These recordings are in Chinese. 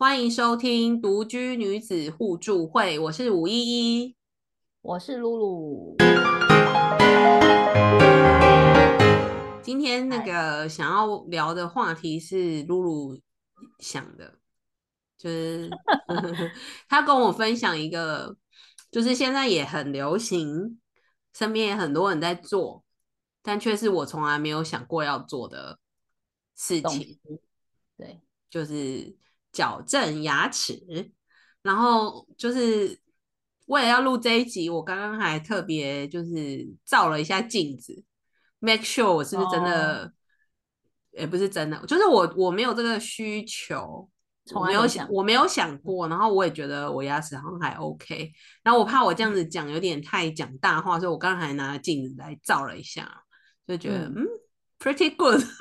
欢迎收听独居女子互助会，我是吴依依，我是露露。今天那个想要聊的话题是露露想的，就是 他跟我分享一个，就是现在也很流行，身边也很多人在做，但却是我从来没有想过要做的事情。对，就是矫正牙齿。然后就是为了要录这一集，我刚刚还特别就是照了一下镜子，make sure 我是不是真的，也不是真的，就是我我没有这个需求，我没有想，我没有想过。然后我也觉得我牙齿好像还 OK。然后我怕我这样子讲有点太讲大话，所以我刚刚还拿镜子来照了一下，就觉得嗯，pretty good。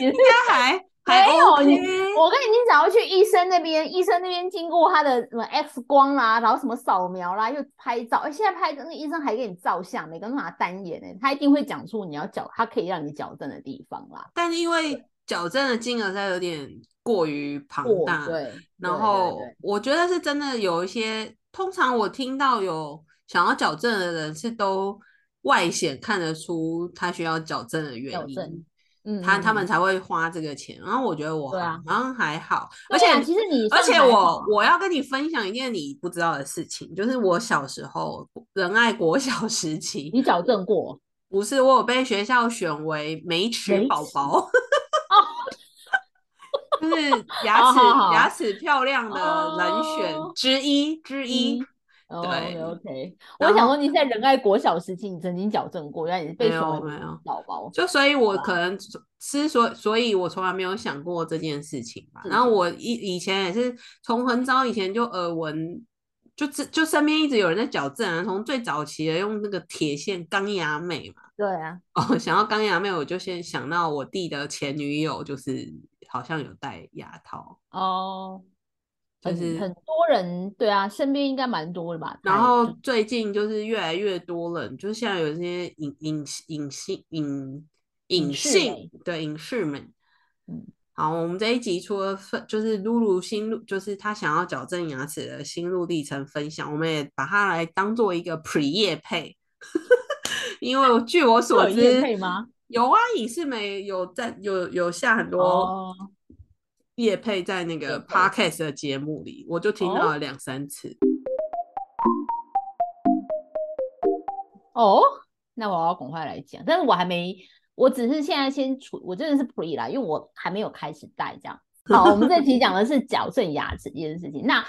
应该还没有你，我跟你讲要去医生那边，医生那边经过他的什么 X 光啦，然后什么扫描啦，又拍照。哎，现在拍那个医生还给你照相，每个人拿单眼哎，他一定会讲出你要矫，他可以让你矫正的地方啦。但是因为矫正的金额在有点过于庞大，对。然后我觉得是真的有一些，通常我听到有想要矫正的人是都外显看得出他需要矫正的原因。嗯，他他们才会花这个钱，然后我觉得我好像还好，而且其实你，而且我我要跟你分享一件你不知道的事情，就是我小时候仁爱国小时期，你矫正过？不是，我有被学校选为美齿宝宝，就是牙齿牙齿漂亮的人选之一之一。对，OK。我想说，你在仁爱国小时期，你曾经矫正过，原来你是被说没有宝宝。就所以，我可能之所，所以我从来没有想过这件事情吧。然后我以以前也是从很早以前就耳闻，就就身边一直有人在矫正啊。从最早期的用那个铁线钢牙美嘛。对啊。哦，想到钢牙美，我就先想到我弟的前女友，就是好像有戴牙套。哦。就是很多人对啊，身边应该蛮多的吧。然后最近就是越来越多人，就是现在有些影影影性影影性对影视们。嗯，好，我们这一集除了分就是露露心路，就是他想要矫正牙齿的心路历程分享，我们也把它来当做一个 pre 夜配。因为据我所知，有啊，影视美有在有有下很多。叶配在那个 podcast 的节目里，我就听到了两三次。哦，那我要赶快来讲，但是我还没，我只是现在先处，我真的是 pre 啦，因为我还没有开始戴这样。好，我们这期讲的是矫正牙齿这件事情，那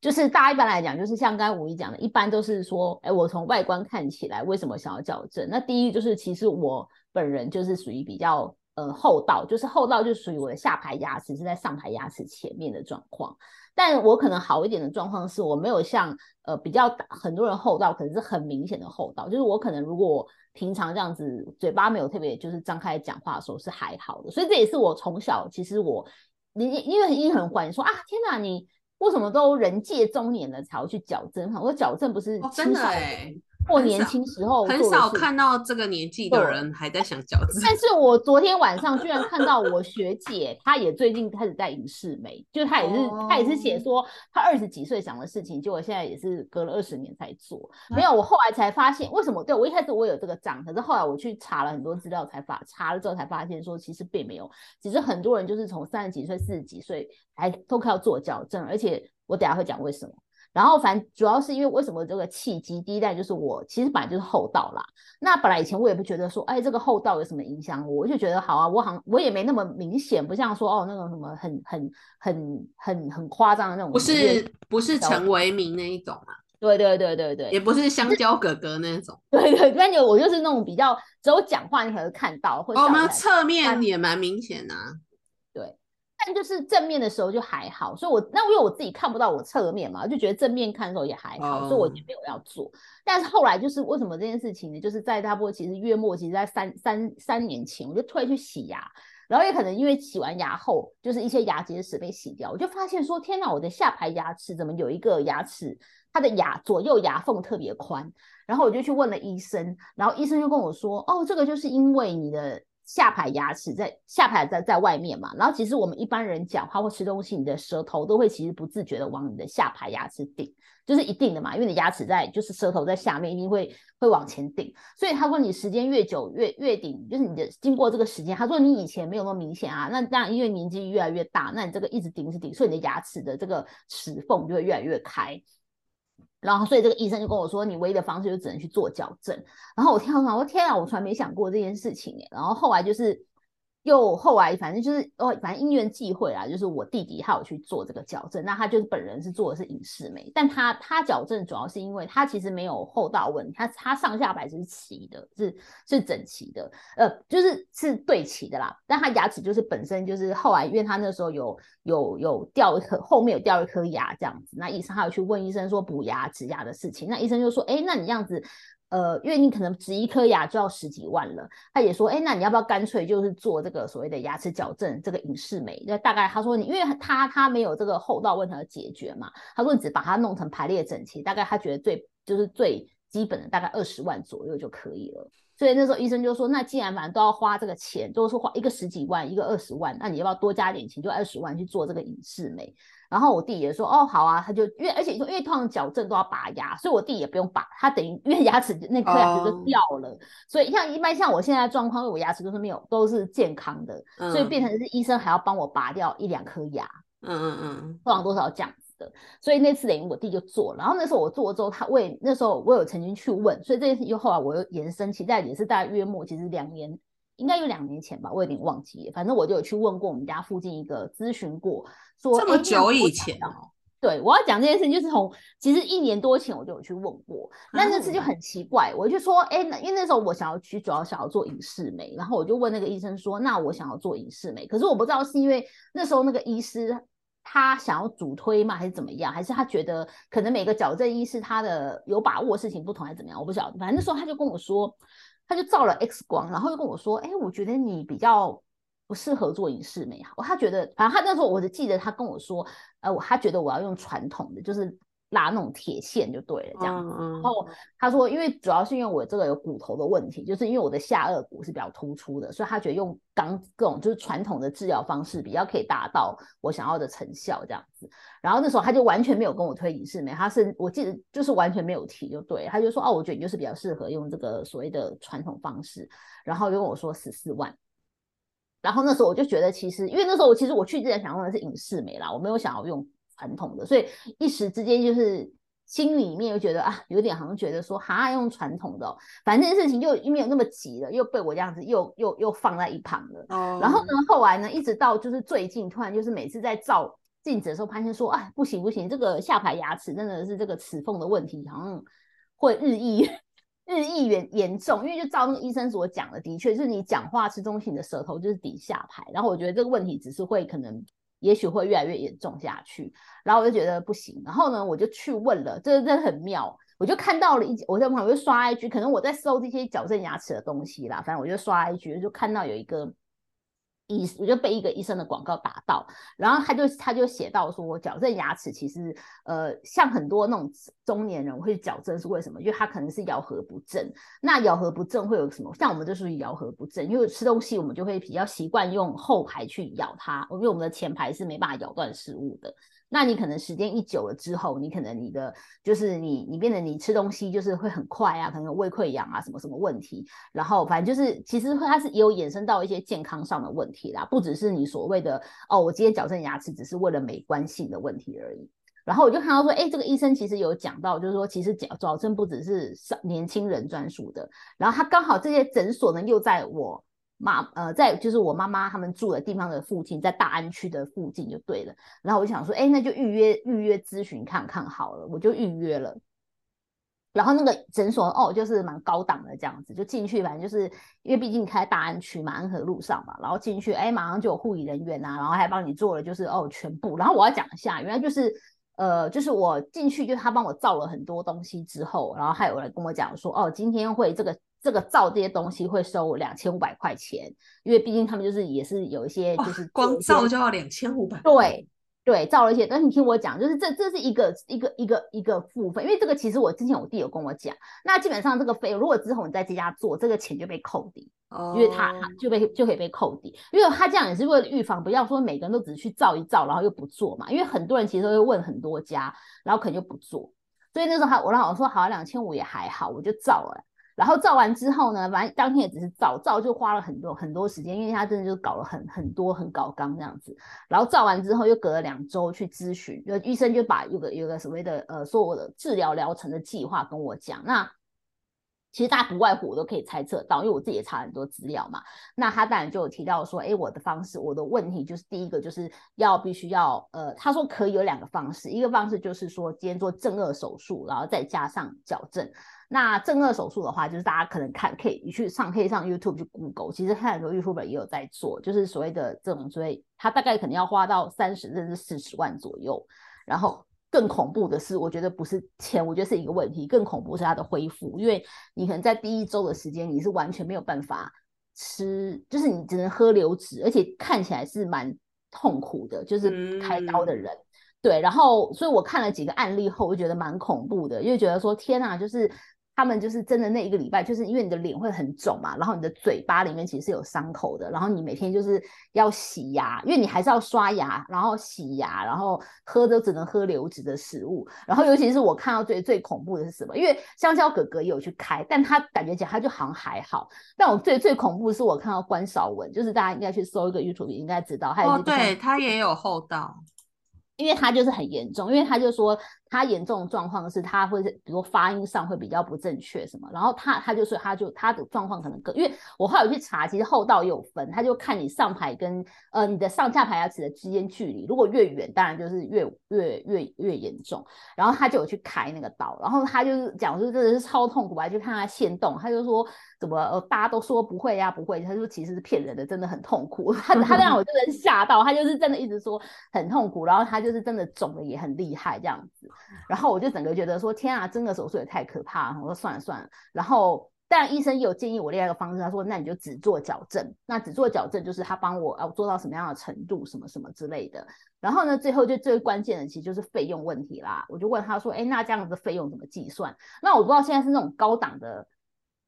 就是大家一般来讲，就是像刚才五一讲的，一般都是说，哎，我从外观看起来，为什么想要矫正？那第一就是，其实我本人就是属于比较。呃，后道就是后道，就属于我的下排牙齿是在上排牙齿前面的状况。但我可能好一点的状况是，我没有像呃比较很多人后道，可能是很明显的后道。就是我可能如果平常这样子，嘴巴没有特别就是张开讲话的时候是还好的。所以这也是我从小其实我你因为因为很怀疑说啊，天哪，你为什么都人界中年了才要去矫正？我说矫正不是真的或年轻时候很少看到这个年纪的人还在想矫正，但是我昨天晚上居然看到我学姐，她也最近开始在影视美，就她也是她也是写说她二十几岁想的事情，结果现在也是隔了二十年才做。没有，我后来才发现为什么？对我一开始我有这个账，可是后来我去查了很多资料，才发查了之后才发现说其实并没有，只是很多人就是从三十几岁、四十几岁还都靠做矫正，而且我等下会讲为什么。然后反正主要是因为为什么这个契机，第一代就是我其实本来就是厚道啦。那本来以前我也不觉得说，哎，这个厚道有什么影响我，我就觉得好啊，我好像我也没那么明显，不像说哦那种什么很很很很很夸张的那种。不是不是陈为民那一种啊？对对对对对，也不是香蕉哥哥那种。对对，那就我就是那种比较只有讲话你可能看到，或者我们侧面也蛮明显啊。但就是正面的时候就还好，所以我那因为我自己看不到我侧面嘛，就觉得正面看的时候也还好，所以我就没有要做。但是后来就是为什么这件事情呢？就是在差不多其实月末，其实在三三三年前，我就突然去洗牙，然后也可能因为洗完牙后，就是一些牙结石被洗掉，我就发现说天哪，我的下排牙齿怎么有一个牙齿，它的牙左右牙缝特别宽，然后我就去问了医生，然后医生就跟我说，哦，这个就是因为你的。下排牙齿在下排在在外面嘛，然后其实我们一般人讲话或吃东西，你的舌头都会其实不自觉的往你的下排牙齿顶，就是一定的嘛，因为你牙齿在就是舌头在下面，一定会会往前顶。所以他说你时间越久越越顶，就是你的经过这个时间，他说你以前没有那么明显啊，那当然因为年纪越来越大，那你这个一直顶是顶，所以你的牙齿的这个齿缝就会越来越开。然后，所以这个医生就跟我说，你唯一的方式就只能去做矫正。然后我听到说我说天啊，我从来没想过这件事情然后后来就是。又后来，反正就是哦，反正因缘际会啦，就是我弟弟他有去做这个矫正，那他就是本人是做的是影视美，但他他矫正主要是因为他其实没有后道问题，他他上下排是齐的，是是整齐的，呃，就是是对齐的啦。但他牙齿就是本身就是后来，因为他那时候有有有掉一颗后面有掉一颗牙这样子，那医生还有去问医生说补牙植牙的事情，那医生就说，哎，那你这样子。呃，因为你可能植一颗牙就要十几万了，他也说，哎，那你要不要干脆就是做这个所谓的牙齿矫正，这个隐适美？那大概他说你，因为他他没有这个后道问题要解决嘛，他说你只把它弄成排列整齐，大概他觉得最就是最基本的大概二十万左右就可以了。所以那时候医生就说，那既然反正都要花这个钱，都是花一个十几万，一个二十万，那你要不要多加点钱，就二十万去做这个隐适美？然后我弟也说哦好啊，他就因为而且因为通常矫正都要拔牙，所以我弟也不用拔，他等于因为牙齿那颗牙齿就掉了，所以像一般像我现在状况，因为我牙齿都是没有都是健康的，所以变成是医生还要帮我拔掉一两颗牙，嗯嗯嗯，多少多少这样子的，所以那次等于我弟就做，然后那时候我做了之后，他为那时候我有曾经去问，所以这件事又后来我又延伸，期待也是大概约莫其实两年。应该有两年前吧，我有点忘记。反正我就有去问过我们家附近一个咨询过，说这么久以前哦。对，我要讲这件事情，就是从其实一年多前我就有去问过，那那次就很奇怪，我就说，哎，那因为那时候我想要去，主要想要做影视美，然后我就问那个医生说，那我想要做影视美，可是我不知道是因为那时候那个医师他想要主推吗，还是怎么样，还是他觉得可能每个矫正医师他的有把握的事情不同，还是怎么样，我不晓得。反正那时候他就跟我说。他就照了 X 光，然后又跟我说：“哎，我觉得你比较不适合做影视美好。”他觉得，反正他那时候我就记得他跟我说：“呃，我他觉得我要用传统的，就是。”拉那种铁线就对了，这样。然后他说，因为主要是因为我这个有骨头的问题，就是因为我的下颚骨是比较突出的，所以他觉得用钢各种就是传统的治疗方式比较可以达到我想要的成效这样子。然后那时候他就完全没有跟我推影视美，他是我记得就是完全没有提，就对，他就说哦，我觉得你就是比较适合用这个所谓的传统方式，然后就跟我说十四万。然后那时候我就觉得其实，因为那时候我其实我去之前想用的是影视美啦，我没有想要用。传统的，所以一时之间就是心里面又觉得啊，有点好像觉得说哈用传统的，反正这件事情又没有那么急了，又被我这样子又又又放在一旁了。然后呢，后来呢，一直到就是最近，突然就是每次在照镜子的时候，发现说啊，不行不行，这个下排牙齿真的是这个齿缝的问题，好像会日益日益严严重。因为就照那个医生所讲的，的确是你讲话吃东西的舌头就是底下排，然后我觉得这个问题只是会可能。也许会越来越严重下去，然后我就觉得不行，然后呢，我就去问了，这真的很妙，我就看到了一，我在旁边刷 IG，可能我在搜这些矫正牙齿的东西啦，反正我就刷 IG，就看到有一个。医，我就被一个医生的广告打到，然后他就他就写到说，矫正牙齿其实，呃，像很多那种中年人会矫正是为什么？因为他可能是咬合不正。那咬合不正会有什么？像我们就属于咬合不正，因为吃东西我们就会比较习惯用后排去咬它，因为我们的前排是没办法咬断食物的。那你可能时间一久了之后，你可能你的就是你你变得你吃东西就是会很快啊，可能胃溃疡啊什么什么问题，然后反正就是其实它是也有衍生到一些健康上的问题啦，不只是你所谓的哦，我今天矫正牙齿只是为了美观性的问题而已。然后我就看到说，哎，这个医生其实有讲到，就是说其实矫矫正不只是年轻人专属的，然后他刚好这些诊所呢又在我。妈，呃，在就是我妈妈他们住的地方的附近，在大安区的附近就对了。然后我想说，哎，那就预约预约咨询看看好了，我就预约了。然后那个诊所哦，就是蛮高档的这样子，就进去，反正就是因为毕竟开大安区嘛，安和路上嘛。然后进去，哎，马上就有护理人员啊，然后还帮你做了就是哦全部。然后我要讲一下，原来就是呃，就是我进去，就他帮我照了很多东西之后，然后还有人跟我讲说，哦，今天会这个。这个造这些东西会收两千五百块钱，因为毕竟他们就是也是有一些就是光造就要两千五百。对对，照了一些，但是你听我讲，就是这这是一个一个一个一个付费，因为这个其实我之前我弟有跟我讲，那基本上这个费用如果之后你在这家做，这个钱就被扣抵，因为他他就被就可以被扣抵，因为他这样也是为了预防，不要说每个人都只是去照一照，然后又不做嘛，因为很多人其实都会问很多家，然后可能就不做，所以那时候他我让我说好，两千五也还好，我就照了。然后照完之后呢，反正当天也只是照，照就花了很多很多时间，因为他真的就搞了很很多很搞纲这样子。然后照完之后又隔了两周去咨询，就医生就把有个有个所谓的呃所有的治疗疗程的计划跟我讲。那其实大家不外乎我都可以猜测到，因为我自己也查很多资料嘛。那他当然就有提到说，哎，我的方式，我的问题就是第一个就是要必须要呃，他说可以有两个方式，一个方式就是说今天做正颌手术，然后再加上矫正。那正颌手术的话，就是大家可能看，可以你去上，可以上 YouTube 去 Google，其实看很多 YouTube 也有在做，就是所谓的这种，所以他大概可能要花到三十甚至四十万左右。然后更恐怖的是，我觉得不是钱，我觉得是一个问题，更恐怖是它的恢复，因为你可能在第一周的时间，你是完全没有办法吃，就是你只能喝流质，而且看起来是蛮痛苦的，就是开刀的人。对，然后所以我看了几个案例后，我就觉得蛮恐怖的，因为觉得说天哪，就是。他们就是真的那一个礼拜，就是因为你的脸会很肿嘛，然后你的嘴巴里面其实是有伤口的，然后你每天就是要洗牙，因为你还是要刷牙，然后洗牙，然后喝都只能喝流质的食物，然后尤其是我看到最最恐怖的是什么？因为香蕉哥哥也有去开，但他感觉讲他就好像还好，但我最最恐怖的是我看到关少文，就是大家应该去搜一个 YouTube 应该知道，他哦，对他也有后道。因为他就是很严重，因为他就说他严重的状况是他会比如发音上会比较不正确什么，然后他他就说他就他的状况可能更，因为我后来去查，其实后道也有分，他就看你上排跟呃你的上下排牙齿的之间距离，如果越远，当然就是越越越越严重。然后他就有去开那个刀，然后他就是讲说真的是超痛苦，还去看他现动，他就说怎么呃大家都说不会呀不会，他说其实是骗人的，真的很痛苦。他他让我真的吓到，他就是真的一直说很痛苦，然后他。就是真的肿的也很厉害这样子，然后我就整个觉得说天啊，真的手术也太可怕了。我说算了算了，然后但医生有建议我另外一个方式，他说那你就只做矫正，那只做矫正就是他帮我啊做到什么样的程度，什么什么之类的。然后呢，最后就最关键的其实就是费用问题啦。我就问他说，哎，那这样子费用怎么计算？那我不知道现在是那种高档的，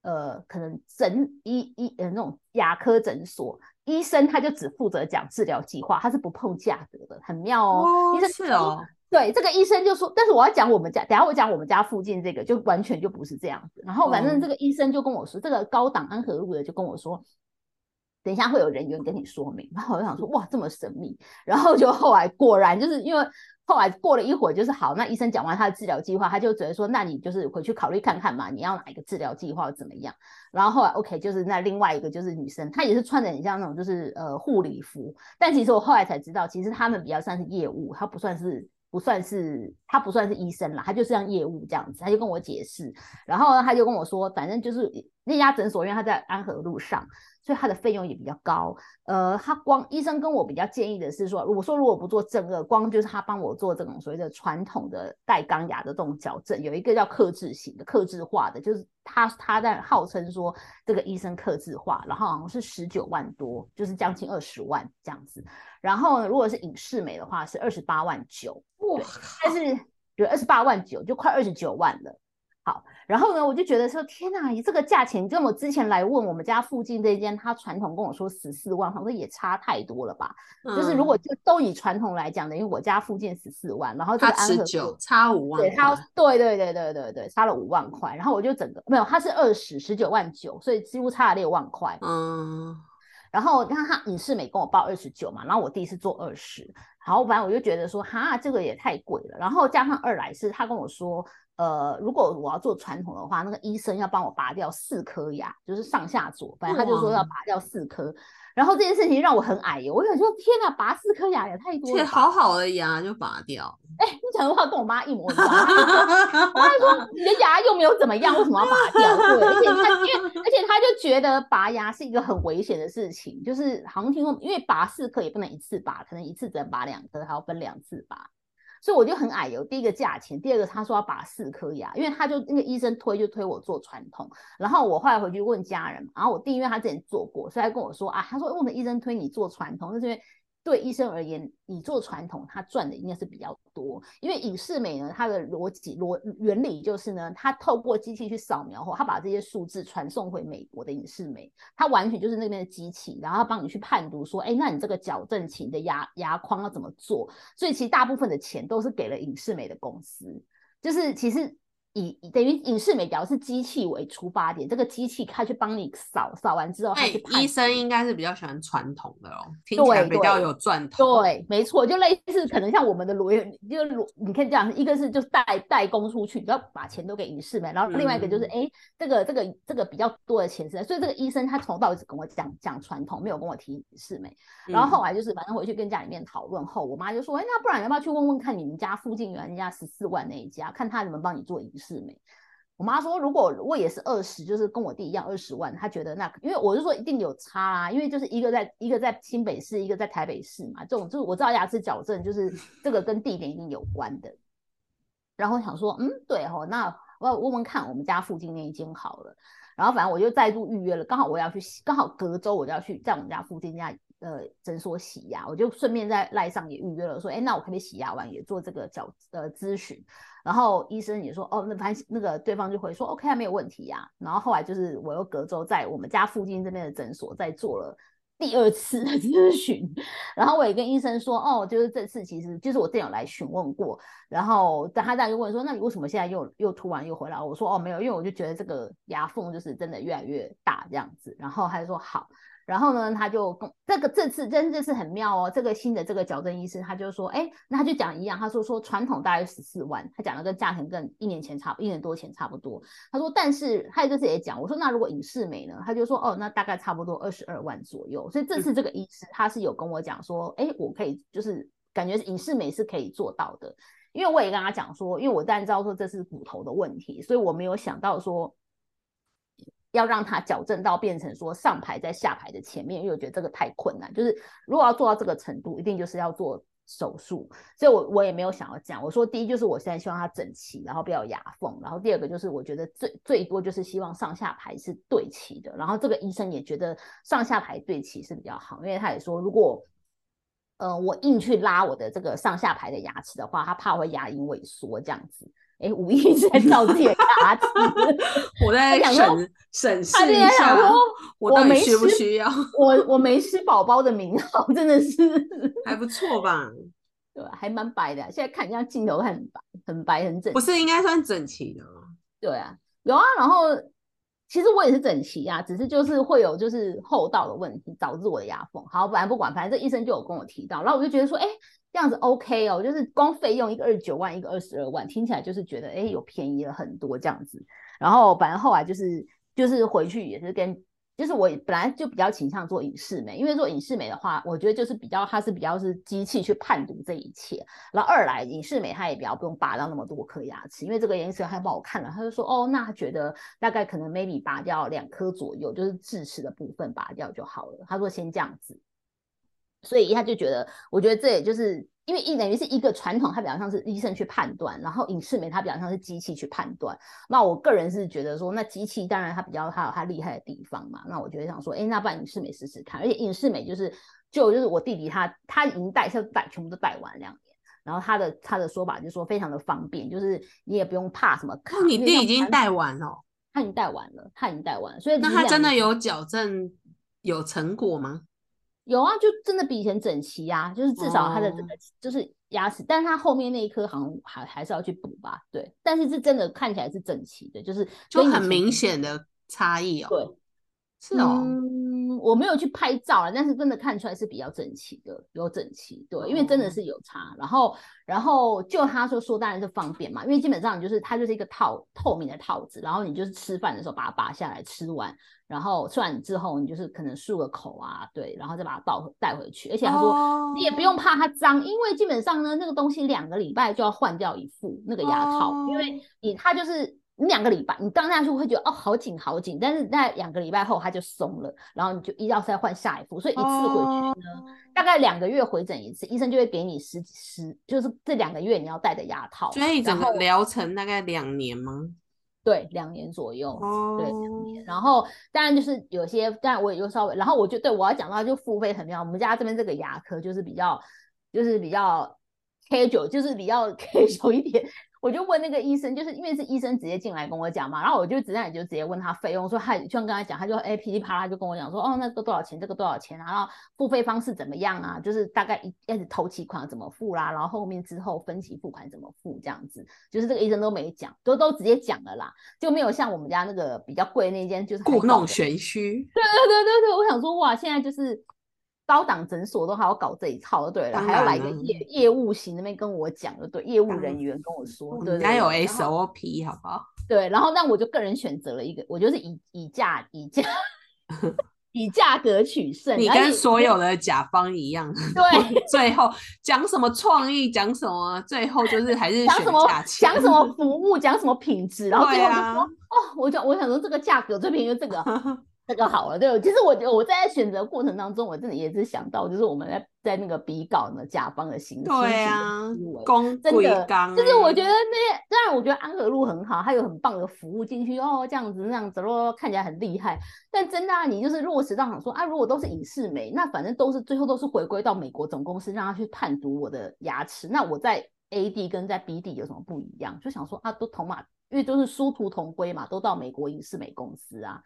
呃，可能诊医医呃那种牙科诊所。医生他就只负责讲治疗计划，他是不碰价格的，很妙哦。医生是哦，对，这个医生就说，但是我要讲我们家，等下我讲我们家附近这个，就完全就不是这样子。然后反正这个医生就跟我说，这个高档安和路的就跟我说，等一下会有人员跟你说明。然后我就想说，哇，这么神秘。然后就后来果然就是因为。后来过了一会儿，就是好，那医生讲完他的治疗计划，他就觉得说，那你就是回去考虑看看嘛，你要哪一个治疗计划怎么样？然后后来 OK，就是那另外一个就是女生，她也是穿的很像那种就是呃护理服，但其实我后来才知道，其实他们比较算是业务，他不算是不算是他不算是医生啦，他就是像业务这样子，他就跟我解释，然后他就跟我说，反正就是那家诊所，因为他在安和路上。所以它的费用也比较高，呃，他光医生跟我比较建议的是说，我说如果不做正颚，光就是他帮我做这种所谓的传统的带钢牙的这种矫正，有一个叫克制型的、克制化的，就是他他在号称说这个医生克制化，然后好像是十九万多，就是将近二十万这样子。然后呢，如果是影视美的话是二十八万九，哇，但是对二十八万九就快二十九万了。好，然后呢，我就觉得说，天哪，你这个价钱跟我之前来问我们家附近这间，他传统跟我说十四万，我说也差太多了吧？就是如果就都以传统来讲，等于我家附近十四万，然后这个安和差五万，对，他对对对对对对，差了五万块，然后我就整个没有，他是二十十九万九，所以几乎差了六万块。嗯，然后你看他影视美跟我报二十九嘛，然后我第一次做二十，好，反正我就觉得说，哈，这个也太贵了，然后加上二来是他跟我说。呃，如果我要做传统的话，那个医生要帮我拔掉四颗牙，就是上下左，反正他就说要拔掉四颗。然后这件事情让我很矮油，我想说天哪，拔四颗牙也太多了。好好的牙就拔掉。哎，你讲的话跟我妈一模一样。我还说 你的牙又没有怎么样，为什么要拔掉？对，而且他因为而且他就觉得拔牙是一个很危险的事情，就是好像听说，因为拔四颗也不能一次拔，可能一次只能拔两颗，还要分两次拔。所以我就很矮油，第一个价钱，第二个他说要拔四颗牙，因为他就那个医生推就推我做传统，然后我后来回去问家人，然后我弟因为他之前做过，所以他跟我说啊，他说为什么医生推你做传统，就是因为对医生而言，你做传统，他赚的应该是比较多，因为影视美呢，它的逻辑逻原理就是呢，它透过机器去扫描后，它把这些数字传送回美国的影视美，它完全就是那边的机器，然后帮你去判读说，哎，那你这个矫正型的牙牙框要怎么做？所以其实大部分的钱都是给了影视美的公司，就是其实。以等于影视美，表是机器为出发点，这个机器它去帮你扫扫完之后，哎，医生应该是比较喜欢传统的哦，听起来比较有赚头。对，没错，就类似可能像我们的罗，就罗，你可以这样，一个是就是代代工出去，你要把钱都给影视美，然后另外一个就是，哎，这个这个这个比较多的钱是，所以这个医生他从头到尾只跟我讲讲传统，没有跟我提影视美。然后后来就是反正回去跟家里面讨论后，我妈就说，哎，那不然要不要去问问看你们家附近原人家十四万那一家，看他能不能帮你做影视。是美，我妈说，如果我也是二十，就是跟我弟一样二十万，她觉得那，因为我是说一定有差啊，因为就是一个在一个在新北市，一个在台北市嘛，这种就是我知道牙齿矫正就是 这个跟地点一定有关的。然后想说，嗯，对哦，那我要问问看我们家附近那一间好了。然后反正我就再度预约了，刚好我要去，刚好隔周我就要去在我们家附近家呃诊所洗牙，我就顺便在赖上也预约了，说，哎，那我可不可以洗牙完也做这个矫呃咨询？然后医生也说，哦，那反那个对方就回说，OK 啊，没有问题呀。然后后来就是我又隔周在我们家附近这边的诊所再做了第二次的咨询，然后我也跟医生说，哦，就是这次其实就是我店友来询问过，然后但他他就问说，那你为什么现在又又突然又回来？我说，哦，没有，因为我就觉得这个牙缝就是真的越来越大这样子。然后他就说好。然后呢，他就跟这个这次真的是很妙哦，这个新的这个矫正医师他就说，哎，那他就讲一样，他说说传统大概十四万，他讲的跟价钱跟一年前差一年多前差不多。他说，但是他这次也讲，我说那如果影视美呢？他就说，哦，那大概差不多二十二万左右。所以这次这个医师他是有跟我讲说，哎，我可以就是感觉影视美是可以做到的，因为我也跟他讲说，因为我当然知道说这是骨头的问题，所以我没有想到说。要让它矫正到变成说上排在下排的前面，因为我觉得这个太困难。就是如果要做到这个程度，一定就是要做手术。所以，我我也没有想要讲。我说第一就是我现在希望它整齐，然后不要牙缝。然后第二个就是我觉得最最多就是希望上下排是对齐的。然后这个医生也觉得上下排对齐是比较好，因为他也说如果呃我硬去拉我的这个上下排的牙齿的话，他怕会牙龈萎缩这样子。哎，无意在照自己的牙齿，我在审审视一下，我到底需不需要？我我没吃宝宝的名号，真的是 还不错吧？对，还蛮白的。现在看一下镜头，很白，很白，很整。不是应该算整齐的吗？对啊，有啊。然后其实我也是整齐啊，只是就是会有就是厚道的问题导致我的牙缝。好，反正不管，反正这医生就有跟我提到，然后我就觉得说，哎。这样子 OK 哦，就是光费用一个二十九万，一个二十二万，听起来就是觉得哎，有便宜了很多这样子。然后反正后来就是就是回去也是跟，就是我本来就比较倾向做影视美，因为做影视美的话，我觉得就是比较它是比较是机器去判读这一切。然后二来影视美它也比较不用拔掉那么多颗牙齿，因为这个颜色他帮我看了，他就说哦，那他觉得大概可能 maybe 拔掉两颗左右，就是智齿的部分拔掉就好了。他说先这样子。所以他就觉得，我觉得这也就是因为一等于是一个传统，它比较像是医生去判断，然后影视美它比较像是机器去判断。那我个人是觉得说，那机器当然它比较它有它厉害的地方嘛。那我觉得想说，哎，那不然影视美试试看。而且影视美就是就就是我弟弟他他已经带，他带全部都带完两年，然后他的他的说法就是说非常的方便，就是你也不用怕什么。你弟已经带完了，他已经带完了，他已经带完了，所以那他真的有矫正有成果吗？有啊，就真的比以前整齐呀，就是至少他的这个就是牙齿，但是他后面那一颗好像还还是要去补吧，对，但是是真的看起来是整齐的，就是就很明显的差异哦，对，是哦。我没有去拍照啊，但是真的看出来是比较整齐的，有整齐，对，因为真的是有差。然后，然后就他说说当然是方便嘛，因为基本上就是它就是一个套透明的套子，然后你就是吃饭的时候把它拔下来，吃完，然后吃完之后你就是可能漱个口啊，对，然后再把它倒带回去。而且他说你也不用怕它脏，因为基本上呢那个东西两个礼拜就要换掉一副那个牙套，因为你它就是。你两个礼拜，你刚下去会觉得哦好紧好紧，但是在两个礼拜后它就松了，然后你就一要再换下一副，所以一次回去呢，大概两个月回诊一次，医生就会给你十十，就是这两个月你要戴的牙套。所以整个疗程大概两年吗？对，两年左右，对，两年。然后当然就是有些，当然我也就稍微，然后我就对我要讲到就付费很重要。我们家这边这个牙科就是比较，就是比较 casual，就是比较 casual 一点。我就问那个医生，就是因为是医生直接进来跟我讲嘛，然后我就直接就直接问他费用，说他就像刚才讲，他就哎噼里啪啦就跟我讲说，哦，那个多少钱，这个多少钱，然后付费方式怎么样啊？就是大概一开始头期款怎么付啦，然后后面之后分期付款怎么付这样子，就是这个医生都没讲，都都直接讲了啦，就没有像我们家那个比较贵那间就是故弄玄虚。对对对对对，我想说哇，现在就是。高档诊所都还要搞这一套，对了，还要来个业业务型那边跟我讲的，对，业务人员跟我说，对，还有 SOP 好不好？对，然后那我就个人选择了一个，我就是以以价以价 以价格取胜。你跟所有的甲方一样，对，最后讲什么创意，讲什么，最后就是还是讲什么讲什么服务，讲什么品质，然后最后就说，哦，我就我想说这个价格最便宜就这个。这个好了，对，其实我觉得我在选择过程当中，我真的也是想到，就是我们在在那个比稿呢，甲方的形式，对啊，公真的，就是我觉得那些，当然我觉得安和路很好，它有很棒的服务进去哦，这样子那样子咯，看起来很厉害。但真的，你就是落实到想说啊，如果都是影视美，那反正都是最后都是回归到美国总公司，让他去判读我的牙齿。那我在 A D 跟在 B D 有什么不一样？就想说啊，都同嘛，因为都是殊途同归嘛，都到美国影视美公司啊。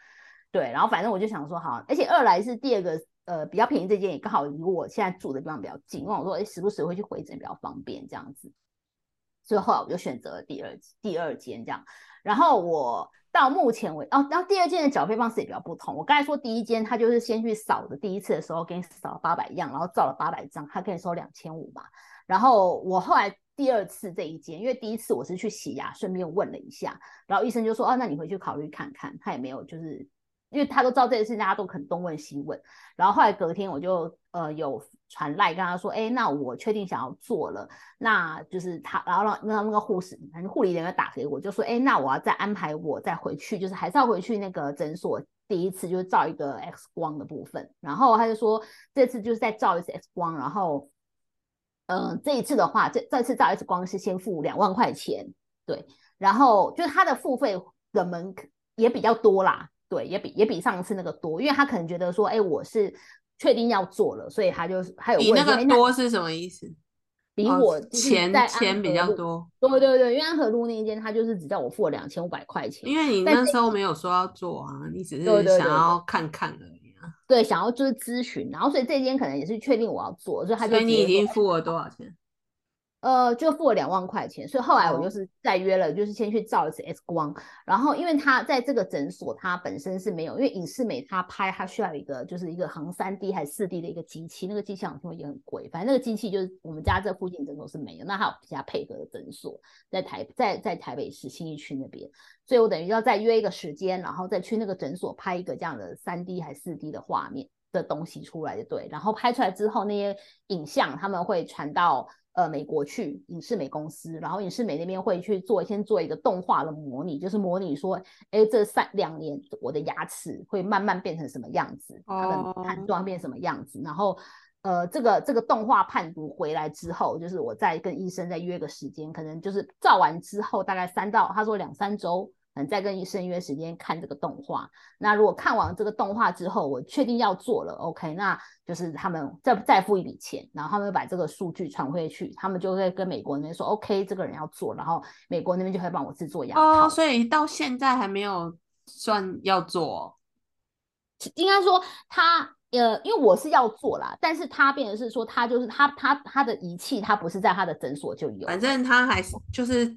对，然后反正我就想说好，而且二来是第二个，呃，比较便宜这间也刚好离我现在住的地方比较近，因为我说哎，时不时会去回诊比较方便这样子，所以后来我就选择了第二第二间这样。然后我到目前为哦，然后第二间的缴费方式也比较不同。我刚才说第一间他就是先去扫的，第一次的时候给你扫八百样，然后照了八百张，他可以收两千五嘛。然后我后来第二次这一间，因为第一次我是去洗牙，顺便问了一下，然后医生就说哦，那你回去考虑看看，他也没有就是。因为他都知道这件事，大家都肯东问西问。然后后来隔天我就呃有传赖跟他说，哎，那我确定想要做了，那就是他，然后让那那个护士，反正护理人员打给我，就说，哎，那我要再安排我再回去，就是还是要回去那个诊所，第一次就是照一个 X 光的部分。然后他就说，这次就是再照一次 X 光，然后，嗯，这一次的话，这这次照 X 光是先付两万块钱，对，然后就是他的付费的门也比较多啦。对，也比也比上次那个多，因为他可能觉得说，哎，我是确定要做了，所以他就还有你那个多是什么意思？比我钱钱比较多。对对对，因为安和路那一间，他就是只叫我付了两千五百块钱。因为你那时候没有说要做啊，你只是想要看看而已啊。对，想要就是咨询，然后所以这间可能也是确定我要做，所以他就。所以你已经付了多少钱？呃，就付了两万块钱，所以后来我就是再约了，就是先去照一次 X 光。然后，因为他在这个诊所，他本身是没有，因为影视美他拍，他需要一个就是一个横三 D 还是四 D 的一个机器，那个机器好像也很贵。反正那个机器就是我们家这附近诊所是没有，那还有其他配合的诊所在台在在台北市新义区那边，所以我等于要再约一个时间，然后再去那个诊所拍一个这样的三 D 还是四 D 的画面的东西出来，就对。然后拍出来之后，那些影像他们会传到。呃，美国去影视美公司，然后影视美那边会去做，先做一个动画的模拟，就是模拟说，哎，这三两年我的牙齿会慢慢变成什么样子，它的判断变什么样子，然后，呃，这个这个动画判读回来之后，就是我再跟医生再约个时间，可能就是照完之后大概三到他说两三周。嗯，再跟医生约时间看这个动画。那如果看完这个动画之后，我确定要做了，OK，那就是他们再再付一笔钱，然后他们把这个数据传回去，他们就会跟美国那边说，OK，这个人要做，然后美国那边就会帮我制作牙套。所以到现在还没有算要做，应该说他。呃，因为我是要做啦，但是他变的是说，他就是他他他的仪器，他不是在他的诊所就有，反正他还是就是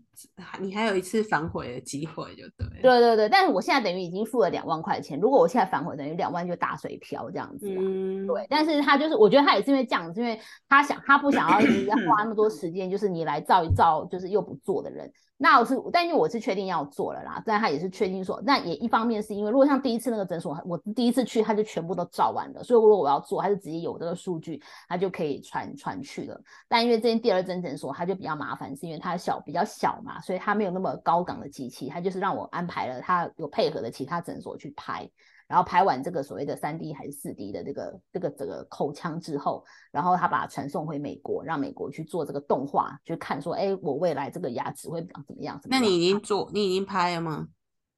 你还有一次反悔的机会，就对。对对对，但是我现在等于已经付了两万块钱，如果我现在反悔，等于两万就打水漂这样子。嗯，对。但是他就是，我觉得他也是因为这样子，因为他想他不想要要花那么多时间，就是你来照一照，就是又不做的人。那我是，但因为我是确定要做了啦，但他也是确定说，那也一方面是因为，如果像第一次那个诊所，我第一次去他就全部都照完了，所以如果我要做，他就直接有这个数据，他就可以传传去了。但因为这间第二针诊所，他就比较麻烦，是因为他小比较小嘛，所以他没有那么高档的机器，他就是让我安排了他有配合的其他诊所去拍。然后拍完这个所谓的三 D 还是四 D 的这个这个这个口腔之后，然后他把它传送回美国，让美国去做这个动画，去看说，哎，我未来这个牙齿会长怎么样？那你已经做，你已经拍了吗？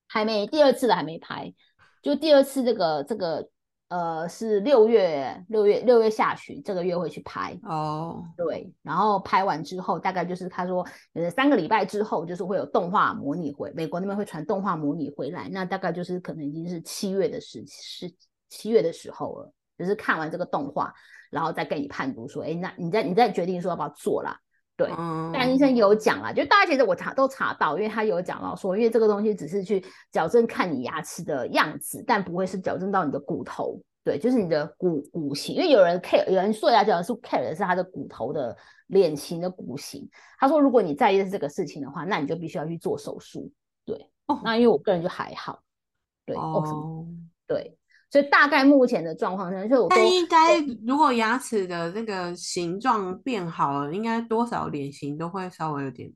还没第二次的还没拍，就第二次这个这个呃是六月六月六月下旬这个月会去拍哦，对，然后拍完之后大概就是他说呃三个礼拜之后就是会有动画模拟回美国那边会传动画模拟回来，那大概就是可能已经是七月的时是七月的时候了，就是看完这个动画，然后再跟你判读说，哎，那你再你再决定说要不要做啦。对，但医生有讲啊，就大家其实我查都查到，因为他有讲到说，因为这个东西只是去矫正看你牙齿的样子，但不会是矫正到你的骨头，对，就是你的骨骨型。因为有人 care，有人说牙矫正是 care 的是他的骨头的脸型的骨型。他说，如果你在意的是这个事情的话，那你就必须要去做手术。对，那因为我个人就还好，对，哦，对。所以大概目前的状况，就我但应该如果牙齿的那个形状变好了，应该多少脸型都会稍微有点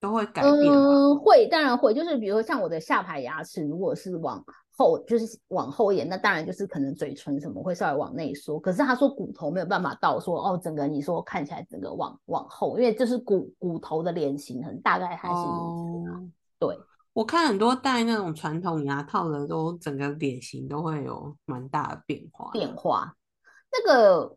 都会改变。嗯，会，当然会。就是比如说像我的下排牙齿，如果是往后，就是往后延，那当然就是可能嘴唇什么会稍微往内缩。可是他说骨头没有办法到说哦，整个你说看起来整个往往后，因为就是骨骨头的脸型很大概还是如此。对。我看很多戴那种传统牙套的，都整个脸型都会有蛮大的变化。变化，那个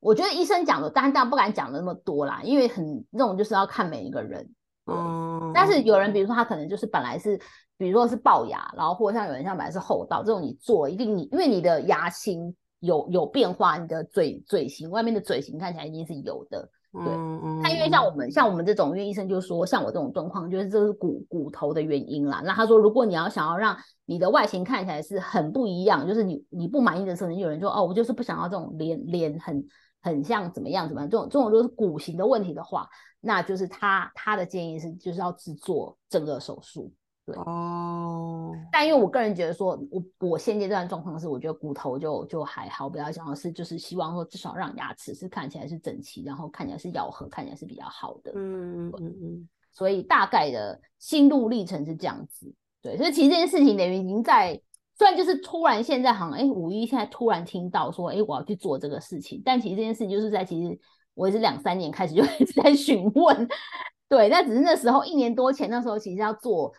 我觉得医生讲的，当然不敢讲的那么多啦，因为很那种就是要看每一个人。嗯。但是有人，比如说他可能就是本来是，比如说是龅牙，然后或者像有人像本来是厚道，这种你做一定你，因为你的牙型有有变化，你的嘴嘴型外面的嘴型看起来一定是有的。对，他因为像我们像我们这种，因为医生就说，像我这种状况，就是这是骨骨头的原因啦。那他说，如果你要想要让你的外形看起来是很不一样，就是你你不满意的时候，有人说哦，我就是不想要这种脸脸很很像怎么样怎么样，这种这种都是骨型的问题的话，那就是他他的建议是就是要制作整个手术。对哦，但因为我个人觉得说，我我现阶段状况是，我觉得骨头就就还好，比较想要是就是希望说至少让牙齿是看起来是整齐，然后看起来是咬合看起来是比较好的。嗯嗯嗯。所以大概的心路历程是这样子。对，所以其实这件事情等于已经在，虽然就是突然现在好像哎五一现在突然听到说哎我要去做这个事情，但其实这件事情就是在其实我也是两三年开始就 一直在询问。对，那只是那时候一年多前那时候其实要做。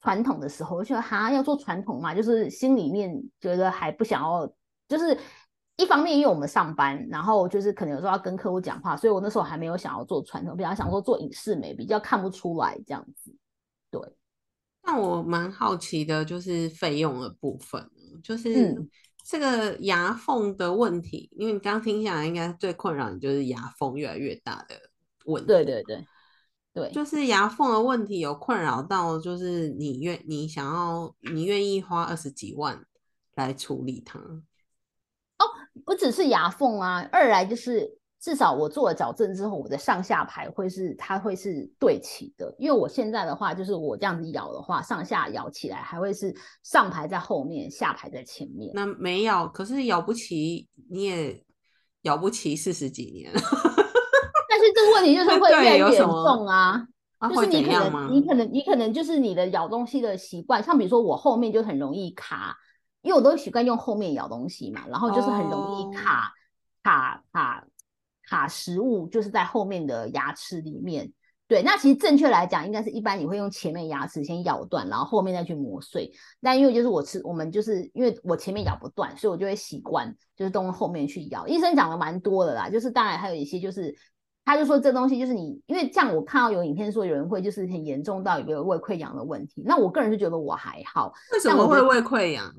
传统的时候，我觉得哈要做传统嘛，就是心里面觉得还不想要，就是一方面因为我们上班，然后就是可能有时候要跟客户讲话，所以我那时候还没有想要做传统，比较想说做影视美，比较看不出来这样子。对，那我蛮好奇的，就是费用的部分，就是这个牙缝的问题，因为你刚听下来，应该最困扰你就是牙缝越来越大的问题。对对对。对，就是牙缝的问题有困扰到，就是你愿你想要你愿意花二十几万来处理它。哦，不只是牙缝啊，二来就是至少我做了矫正之后，我的上下排会是它会是对齐的。因为我现在的话，就是我这样子咬的话，上下咬起来还会是上排在后面，下排在前面。那没咬，可是咬不齐，你也咬不齐四十几年。但是这个问题就是会越严重啊，就是你可能你可能你可能就是你的咬东西的习惯，像比如说我后面就很容易卡，因为我都习惯用后面咬东西嘛，然后就是很容易卡卡卡卡食物，就是在后面的牙齿里面。对，那其实正确来讲，应该是一般你会用前面牙齿先咬断，然后后面再去磨碎。但因为就是我吃，我们就是因为我前面咬不断，所以我就会习惯就是都用后面去咬。医生讲的蛮多的啦，就是当然还有一些就是。他就说这东西就是你，因为像我看到有影片说有人会就是很严重到有个胃溃疡的问题，那我个人是觉得我还好。为什么会胃溃疡？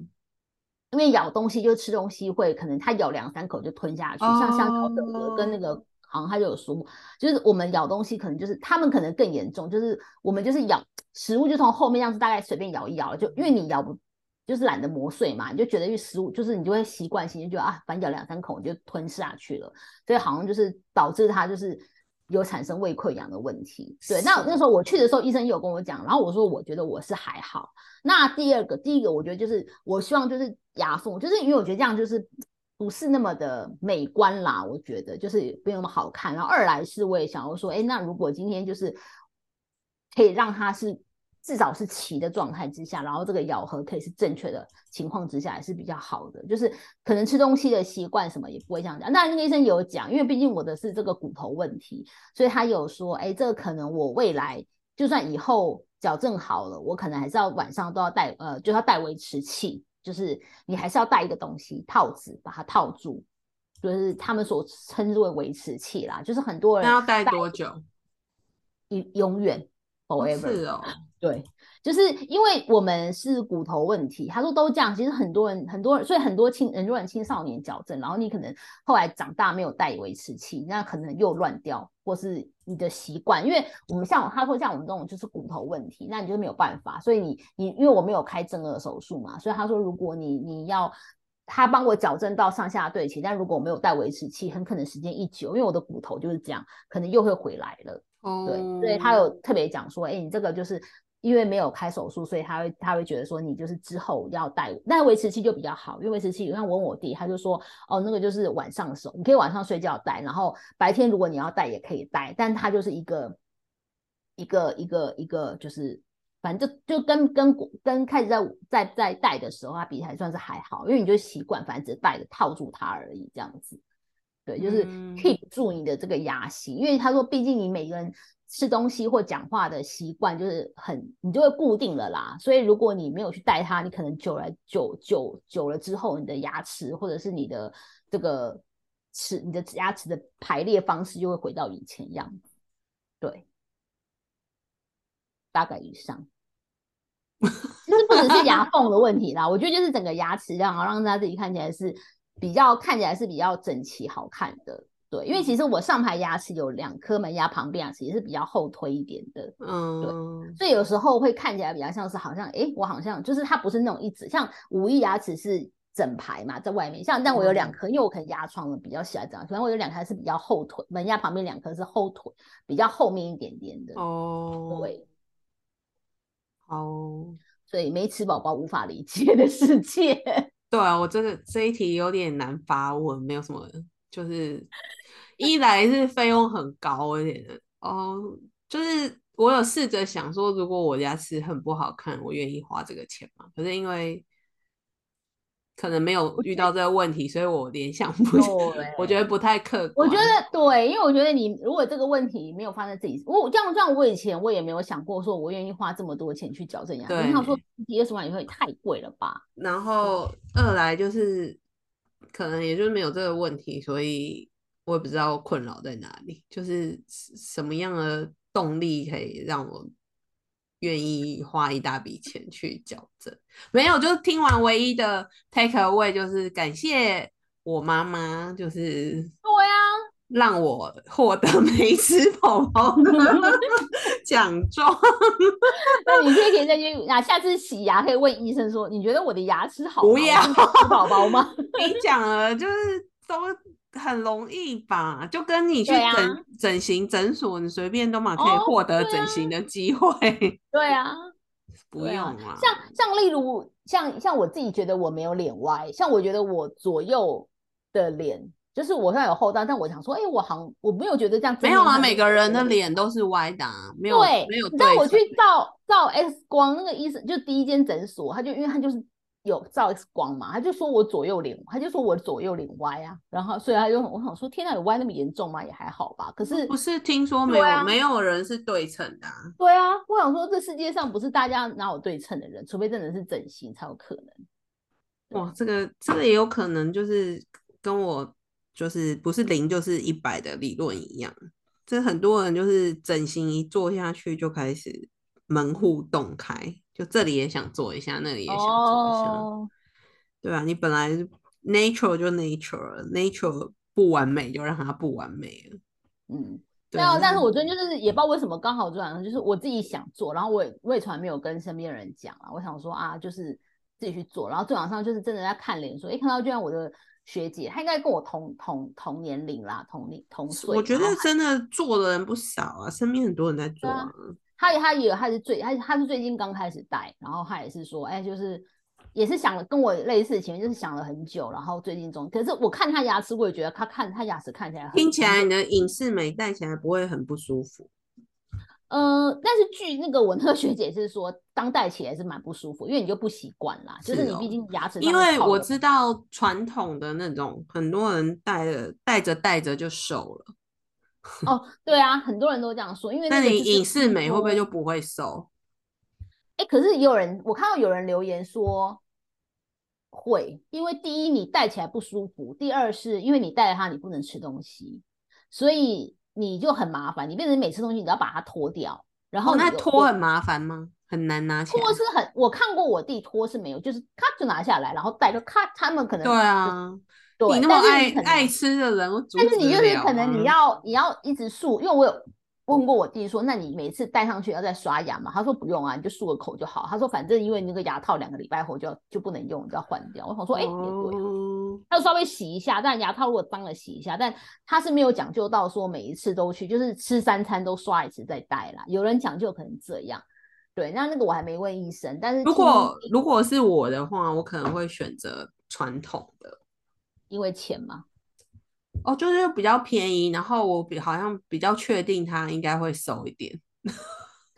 因为咬东西就吃东西会可能他咬两三口就吞下去，像香蕉的跟那个好像他就有说，就是我们咬东西可能就是他们可能更严重，就是我们就是咬食物就从后面这样子大概随便咬一咬，就因为你咬不。就是懒得磨碎嘛，你就觉得因为食物就是你就会习惯性就觉得啊，反咬两三口就吞下去了，所以好像就是导致他就是有产生胃溃疡的问题。对，那那时候我去的时候，医生有跟我讲，然后我说我觉得我是还好。那第二个，第一个我觉得就是我希望就是牙缝，就是因为我觉得这样就是不是那么的美观啦，我觉得就是没有那么好看。然后二来是我也想要说，哎，那如果今天就是可以让它是。至少是齐的状态之下，然后这个咬合可以是正确的情况之下，也是比较好的。就是可能吃东西的习惯什么也不会这样讲。那医生有讲，因为毕竟我的是这个骨头问题，所以他有说，哎，这个可能我未来就算以后矫正好了，我可能还是要晚上都要戴，呃，就要戴维持器，就是你还是要戴一个东西套子把它套住，就是他们所称之为维持器啦，就是很多人那要戴多久？永永远，forever。是哦，对。就是因为我们是骨头问题，他说都这样。其实很多人，很多人，所以很多青很多人青少年矫正，然后你可能后来长大没有带维持器，那可能又乱掉，或是你的习惯。因为我们像他说像我们这种就是骨头问题，那你就没有办法。所以你你因为我没有开正颌手术嘛，所以他说如果你你要他帮我矫正到上下对齐，但如果我没有带维持器，很可能时间一久，因为我的骨头就是这样，可能又会回来了。哦，对，所以他有特别讲说，哎，你这个就是。因为没有开手术，所以他会他会觉得说你就是之后要戴，那维持器就比较好，因为维持器，你看我问我弟，他就说哦，那个就是晚上的时候，你可以晚上睡觉戴，然后白天如果你要戴也可以戴，但它就是一个一个一个一个，就是反正就就跟跟跟开始在在在戴的时候，它比还算是还好，因为你就习惯，反正只是戴着套住它而已，这样子，对，就是 keep 住你的这个牙型，因为他说，毕竟你每个人。吃东西或讲话的习惯就是很，你就会固定了啦。所以如果你没有去带它，你可能久了久久久了之后，你的牙齿或者是你的这个齿，你的牙齿的排列方式就会回到以前样子。对，大概以上。其 实不只是牙缝的问题啦，我觉得就是整个牙齿这样，让大家自己看起来是比较看起来是比较整齐好看的。对，因为其实我上排牙齿有两颗门牙旁边牙齿也是比较后推一点的，嗯，对，所以有时候会看起来比较像是好像，哎，我好像就是它不是那种一直像五亿牙齿是整排嘛，在外面，像但我有两颗，因为我可能牙床的比较小，这样，所以我有两颗是比较后腿，门牙旁边两颗是后腿，比较后面一点点的，哦，对，哦，所以没齿宝宝无法理解的世界，对啊，我真的这一题有点难发问，没有什么。就是一来是费用很高而且哦，就是我有试着想说，如果我牙齿很不好看，我愿意花这个钱嘛？可是因为可能没有遇到这个问题，所以我联想不，我觉得不太客观。我觉得对，因为我觉得你如果这个问题没有发生自己，我这样这样，我以前我也没有想过说我愿意花这么多钱去矫正牙齿。你想说几二十万也会太贵了吧？然后二来就是。可能也就是没有这个问题，所以我也不知道困扰在哪里，就是什么样的动力可以让我愿意花一大笔钱去矫正？没有，就是听完唯一的 take away 就是感谢我妈妈，就是对啊，让我获得没吃宝宝的 奖状。那你可以可以再去，那下次洗牙可以问医生说，你觉得我的牙齿好？不要吃宝宝吗？你讲了，就是都很容易吧？就跟你去整整形诊所，你随便都嘛可以获得整形的机会。对啊，不用啊。像像例如像像我自己觉得我没有脸歪，像我觉得我左右的脸。就是我现在有后道，但我想说，哎，我好，我没有觉得这样。没有啊，每个人的脸都是歪的，没有没有。但我去照照 X 光，那个医生就第一间诊所，他就因为他就是有照 X 光嘛，他就说我左右脸，他就说我左右脸歪啊。然后所以他就我想说，天哪，有歪那么严重吗？也还好吧。可是不是听说没有没有人是对称的。对啊，我想说，这世界上不是大家哪有对称的人，除非真的是整形才有可能。哇，这个这个也有可能就是跟我。就是不是零就是一百的理论一样，这很多人就是整形一做下去就开始门户洞开，就这里也想做一下，那里也想做一下，对啊，你本来 nature 就 nature，nature 不完美就让它不完美了，嗯，对啊，但是我最近就是也不知道为什么刚好这样，就是我自己想做，然后我也我也从来没有跟身边人讲啊，我想说啊，就是自己去做，然后最晚上就是真的在看脸，说哎，看到居然我的。学姐，她应该跟我同同同年龄啦，同龄同岁。我觉得真的做的人不少啊，身边很多人在做。他他也他是最他他是最近刚开始戴，然后他也是说，哎，就是也是想了跟我类似前面，就是想了很久，然后最近中，可是我看他牙齿，我也觉得他看他牙齿看起来，听起来你的隐适美戴起来不会很不舒服。呃，但是据那个文特学姐是说，当戴起来是蛮不舒服，因为你就不习惯啦。就是你毕竟牙齿。因为我知道传统的那种，很多人戴了戴着戴着就瘦了。哦，对啊，很多人都这样说，因为那你影视美会不会就不会瘦？哎，可是也有人，我看到有人留言说会，因为第一你戴起来不舒服，第二是因为你戴了它你不能吃东西，所以你就很麻烦，你变成每次东西你都要把它脱掉，然后那脱很麻烦吗？很难拿起来。脱是很，我看过我弟脱是没有，就是咔就拿下来，然后戴就咔，他们可能对啊，对，你那么爱爱吃的人，但是你就是可能你要你要一直漱，因为我有。问过我弟说，那你每次戴上去要再刷牙吗？他说不用啊，你就漱个口就好。他说反正因为那个牙套两个礼拜后就要就不能用，就要换掉。我想说，哎，也对，他就稍微洗一下，但牙套如果脏了洗一下，但他是没有讲究到说每一次都去，就是吃三餐都刷一次再戴啦。有人讲究可能这样，对，那那个我还没问医生，但是如果如果是我的话，我可能会选择传统的，因为钱嘛。哦，就是比较便宜，然后我比好像比较确定它应该会收一点。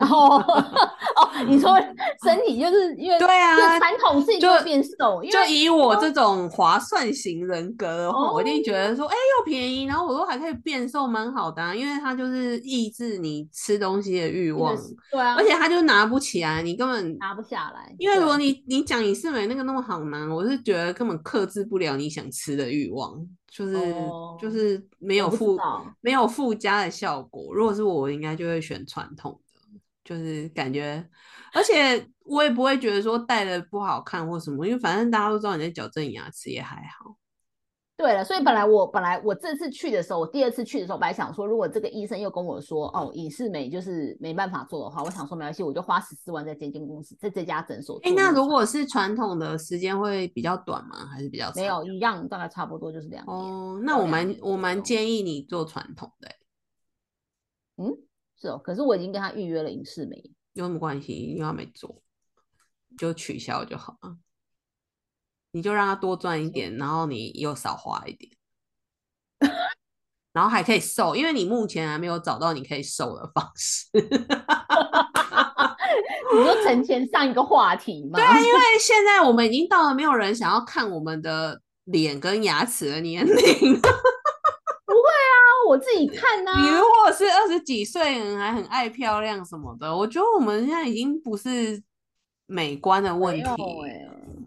哦哦，你说身体就是因为对啊，传统是就变瘦，就以我这种划算型人格的话，我一定觉得说，哎，又便宜，然后我说还可以变瘦，蛮好的，因为它就是抑制你吃东西的欲望，对啊，而且它就拿不起来，你根本拿不下来。因为如果你你讲以四美那个那么好难，我是觉得根本克制不了你想吃的欲望，就是就是没有附没有附加的效果。如果是我，我应该就会选传统。就是感觉，而且我也不会觉得说戴的不好看或什么，因为反正大家都知道你在矫正牙齿也还好。对了，所以本来我本来我这次去的时候，我第二次去的时候，本来想说，如果这个医生又跟我说哦，隐适美就是没办法做的话，我想说没关系，我就花十四万在这间公司，在这家诊所。哎，那如果是传统的时间会比较短吗？还是比较没有一样，大概差不多就是两年。哦，那我蛮我蛮建议你做传统的。嗯。是哦，可是我已经跟他预约了影视美，有什么关系？因为他没做，就取消就好了。你就让他多赚一点，然后你又少花一点，然后还可以瘦，因为你目前还没有找到你可以瘦的方式。你说成前上一个话题吗？对啊，因为现在我们已经到了没有人想要看我们的脸跟牙齿的年龄。我自己看呢。你如果是二十几岁人还很爱漂亮什么的，我觉得我们现在已经不是美观的问题。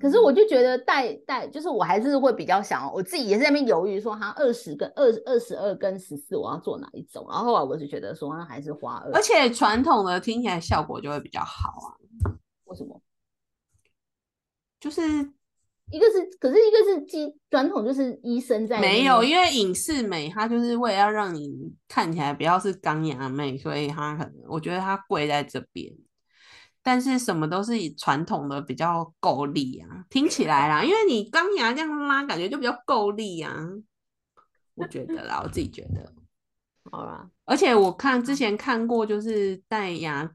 可是我就觉得戴戴，就是我还是会比较想，我自己也是在那边犹豫，说哈二十跟二二十二跟十四，我要做哪一种？然后后来我就觉得说，那还是花二。而且传统的听起来效果就会比较好啊。为什么？就是。一个是，可是一个是基传统，就是医生在没有，因为影视美它就是为了要让你看起来比较是钢牙妹，所以它可能我觉得它贵在这边。但是什么都是以传统的比较够力啊，听起来啦，因为你钢牙这样拉，感觉就比较够力啊。我觉得啦，我自己觉得。好啦，而且我看之前看过，就是戴牙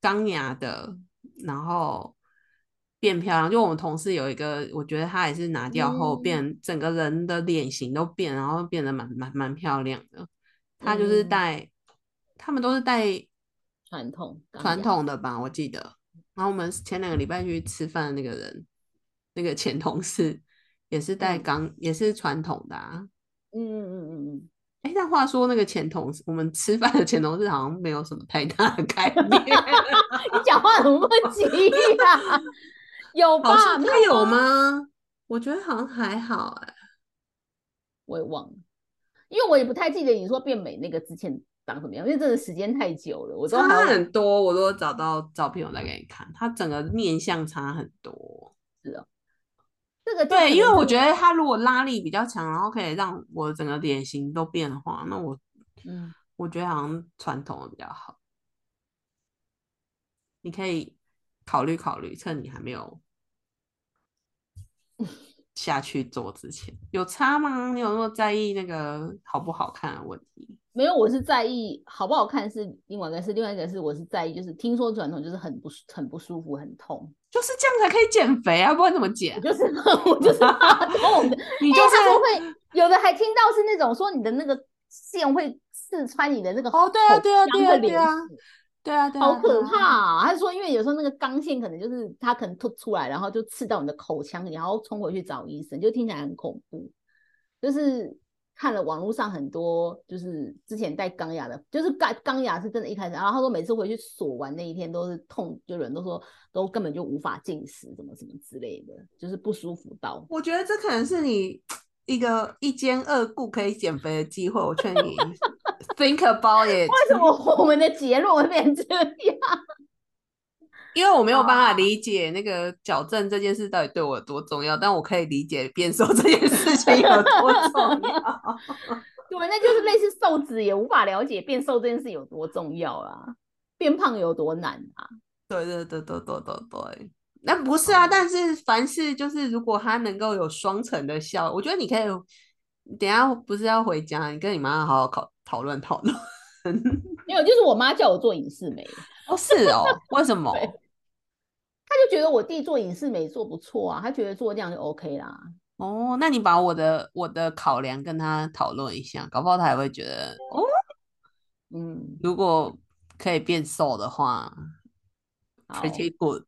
钢牙的，然后。变漂亮，就我们同事有一个，我觉得他也是拿掉后变整个人的脸型都变，然后变得蛮蛮蛮漂亮的。他就是戴，他们都是戴传统传统的吧，我记得。然后我们前两个礼拜去吃饭的那个人，那个前同事也是戴钢，也是传统的啊。嗯嗯嗯嗯嗯。哎，但话说那个前同事，我们吃饭的前同事好像没有什么太大的 改变。你讲话怎么不急呀？有吧？他有吗？我觉得好像还好哎，我也忘了，因为我也不太记得你说变美那个之前长什么样，因为真的时间太久了。我都差很多，我都找到照片，我再给你看，他整个面相差很多。是啊，这个对，因为我觉得他如果拉力比较强，然后可以让我整个脸型都变的话，那我嗯，我觉得好像传统的比较好。你可以考虑考虑，趁你还没有。下去做之前有差吗？你有那么在意那个好不好看的问题？没有，我是在意好不好看是另外一个，事另外一个是我是在意，就是听说转头就是很不很不舒服，很痛，就是这样才可以减肥啊，不然怎么减？就是我就是痛的，你就是 会有的还听到是那种说你的那个线会刺穿你的那个哦，对啊，对啊，对啊，对啊。对啊，好可怕！他说，因为有时候那个钢线可能就是它可能突出来，然后就刺到你的口腔，然后冲回去找医生，就听起来很恐怖。就是看了网络上很多，就是之前戴钢牙的，就是钢钢牙是真的，一开始，然后他说每次回去锁完那一天都是痛，就人都说都根本就无法进食，什么什么之类的，就是不舒服到。我觉得这可能是你一个一兼二顾可以减肥的机会，我劝你 think about it。为什么 我们的结论会变这样？因为我没有办法理解那个矫正这件事到底对我有多重要，但我可以理解变瘦这件事情有多重要。对，那就是类似瘦子也无法了解变瘦这件事有多重要啊，变胖有多难啊。对对对对对对对，那不是啊，但是凡事就是如果他能够有双层的效，我觉得你可以等下不是要回家，你跟你妈好好讨讨论讨论。没有，就是我妈叫我做影视美。哦，是哦，为什么？他就觉得我弟做影视美做不错啊，他觉得做这样就 OK 啦。哦，那你把我的我的考量跟他讨论一下，搞不好他也会觉得哦，嗯，如果可以变瘦的话，pretty good。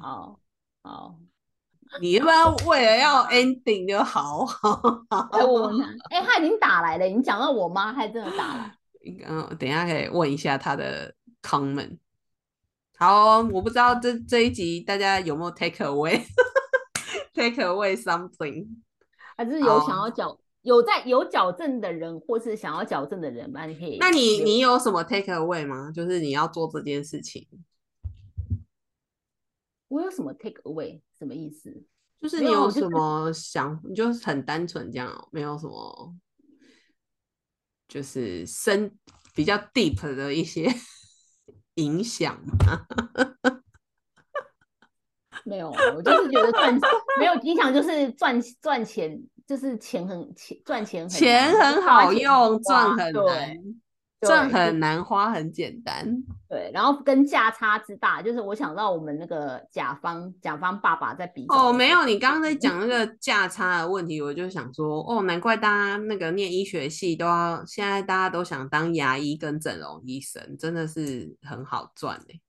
好，好，你要不要为了要 ending 就好好？哎，我哎，他已经打来了，你讲到我妈还真的打来。嗯，等一下可以问一下他的 comment。好，我不知道这这一集大家有没有 take away，take away something，还是有想要矫有在有矫正的人，或是想要矫正的人吧？你可以。那你你有什么 take away 吗？就是你要做这件事情。我有什么 take away？什么意思？就是你有什么想，你就是很单纯这样，没有什么，就是深比较 deep 的一些。影响吗？没有，我就是觉得赚没有影响，就是赚赚钱，就是钱很钱赚钱，钱很好用，赚很难。赚很难花，很简单。对，然后跟价差之大，就是我想到我们那个甲方，甲方爸爸在比。哦，没有，你刚刚在讲那个价差的问题，我就想说，哦，难怪大家那个念医学系都要，现在大家都想当牙医跟整容医生，真的是很好赚哎。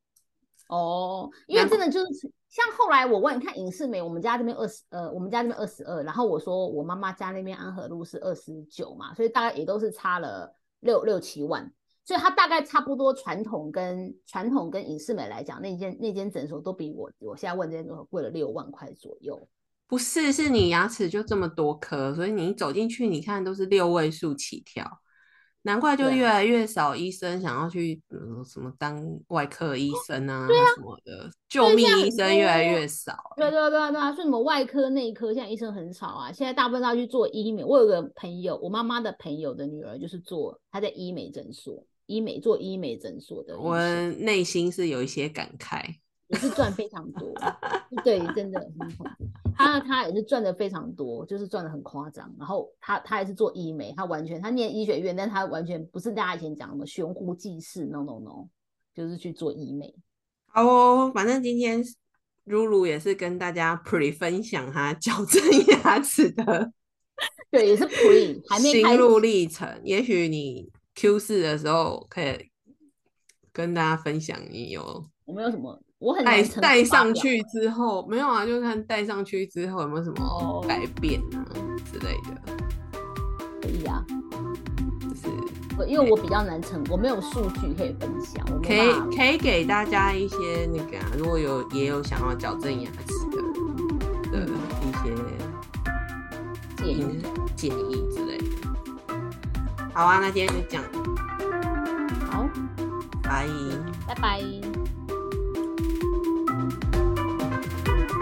哦，因为真的就是像后来我问，你看影视美，我们家这边二十，呃，我们家这边二十二，然后我说我妈妈家那边安和路是二十九嘛，所以大概也都是差了。六六七万，所以它大概差不多。传统跟传统跟影视美来讲，那间那间诊所都比我我现在问这间诊所贵了六万块左右。不是，是你牙齿就这么多颗，所以你走进去，你看都是六位数起跳。难怪就越来越少医生想要去嗯什么当外科医生啊什么的，救命医生越来越少。对对对对啊，说什么外科内科现在医生很少啊，现在大部分都要去做医美。我有个朋友，我妈妈的朋友的女儿就是做，她在医美诊所，医美做医美诊所的。我内心是有一些感慨。也是赚非常多，对，真的很恐怖。他他也是赚的非常多，就是赚的很夸张。然后他他也是做医美，他完全他念医学院，但他完全不是大家以前讲的悬壶济世，no no no，就是去做医美。好哦，反正今天露露也是跟大家 pre 分享他矫正 牙齿的，对，也是 pre 还没心路历程。也许你 Q 四的时候可以跟大家分享你有我没有什么。我很戴戴上去之后没有啊，就看戴上去之后有没有什么改变啊之类的。可以啊，就是因为我比较难成，我没有数据可以分享。可以可以给大家一些那个，如果有也有想要矫正牙齿的的一些建议建议之类的。好啊，那今天就讲，好，拜拜拜。